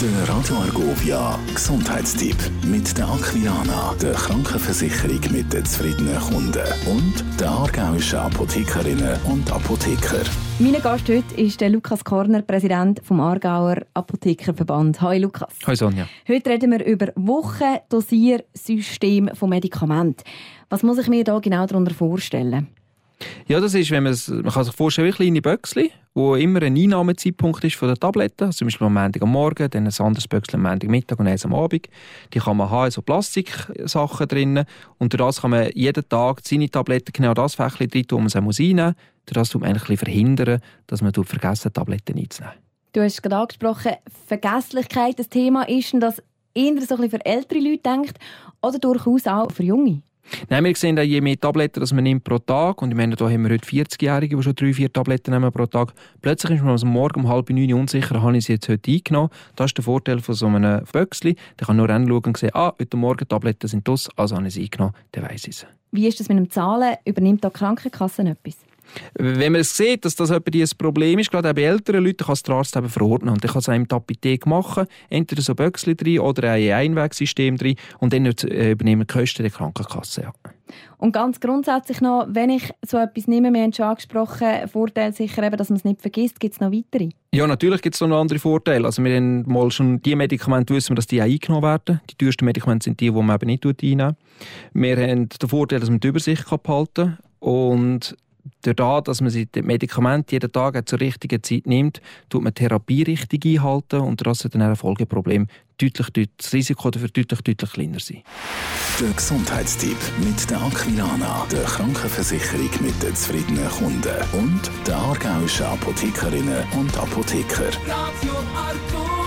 Der Radio Argovia Gesundheitstipp mit der Aquilana, der Krankenversicherung mit den zufriedenen Kunden und der aargauischen Apothekerinnen und Apotheker. Mein Gast heute ist der Lukas Korner, Präsident vom Aargauer Apothekerverband. Hallo Lukas. Hallo Sonja. Heute reden wir über Wochendosiersystem von Medikamenten. Was muss ich mir da genau darunter vorstellen? Ja, das ist, wenn man, man kann sich vorstellen, wie kleine Böckchen, wo immer ein Einnahmezeitpunkt ist von der Tabletten. Also zum Beispiel am Montag am Morgen, dann ein anderes Böckchen am Montag Mittag und eins am Abend. Die kann man haben, so Plastiksachen drinnen. Und durch das kann man jeden Tag seine Tabletten genau das Fächchen drin tun, wo man sie muss reinnehmen muss. Durch das tut man eigentlich verhindern, dass man vergessen Tabletten einzunehmen. Du hast gerade angesprochen, Vergesslichkeit, das Thema ist, dass eher so ein bisschen für ältere Leute denkt oder durchaus auch für Junge. Nein, wir sehen, je mehr Tabletten das man nimmt pro Tag, und ich meine, da haben wir heute 40-Jährige, die schon drei, vier Tabletten nehmen pro Tag, plötzlich ist man am Morgen um halb neun unsicher, habe ich sie jetzt heute eingenommen. Das ist der Vorteil von so einem Böckchen. Der kann nur anschauen und sehen, ah, heute Morgen Tabletten sind das, also habe ich sie eingenommen, dann weiss ich es. Wie ist das mit dem Zahlen? Übernimmt da die Krankenkasse etwas? Wenn man es sieht, dass das ein Problem ist, gerade auch bei älteren Leuten, kann es der Arzt eben verordnen. Und dann kann es einem die Apotheke machen, entweder so Böckchen drin oder ein Einwegsystem drin und dann äh, übernehmen die Kosten der Krankenkasse. Ja. Und ganz grundsätzlich noch, wenn ich so etwas nehme, wir haben schon angesprochen, Vorteil sicher eben, dass man es nicht vergisst, gibt es noch weitere? Ja, natürlich gibt es noch andere Vorteile. Also wir haben mal schon die Medikamente wissen wir, dass die auch eingenommen werden. Die teuersten Medikamente sind die, die man eben nicht einnehmen. Wir haben den Vorteil, dass man die Übersicht behalten kann. Und dadurch, dass man die Medikamente jeden Tag zur richtigen Zeit nimmt, tut man die Therapie richtig einhalten und das hat dann ein Folgeproblem deutlich, deutlich, das Risiko dafür deutlich, deutlich kleiner sein. Der Gesundheitstipp mit der Aquilana, der Krankenversicherung mit den zufriedenen Kunden und der aargauischen Apothekerinnen und Apotheker. Radio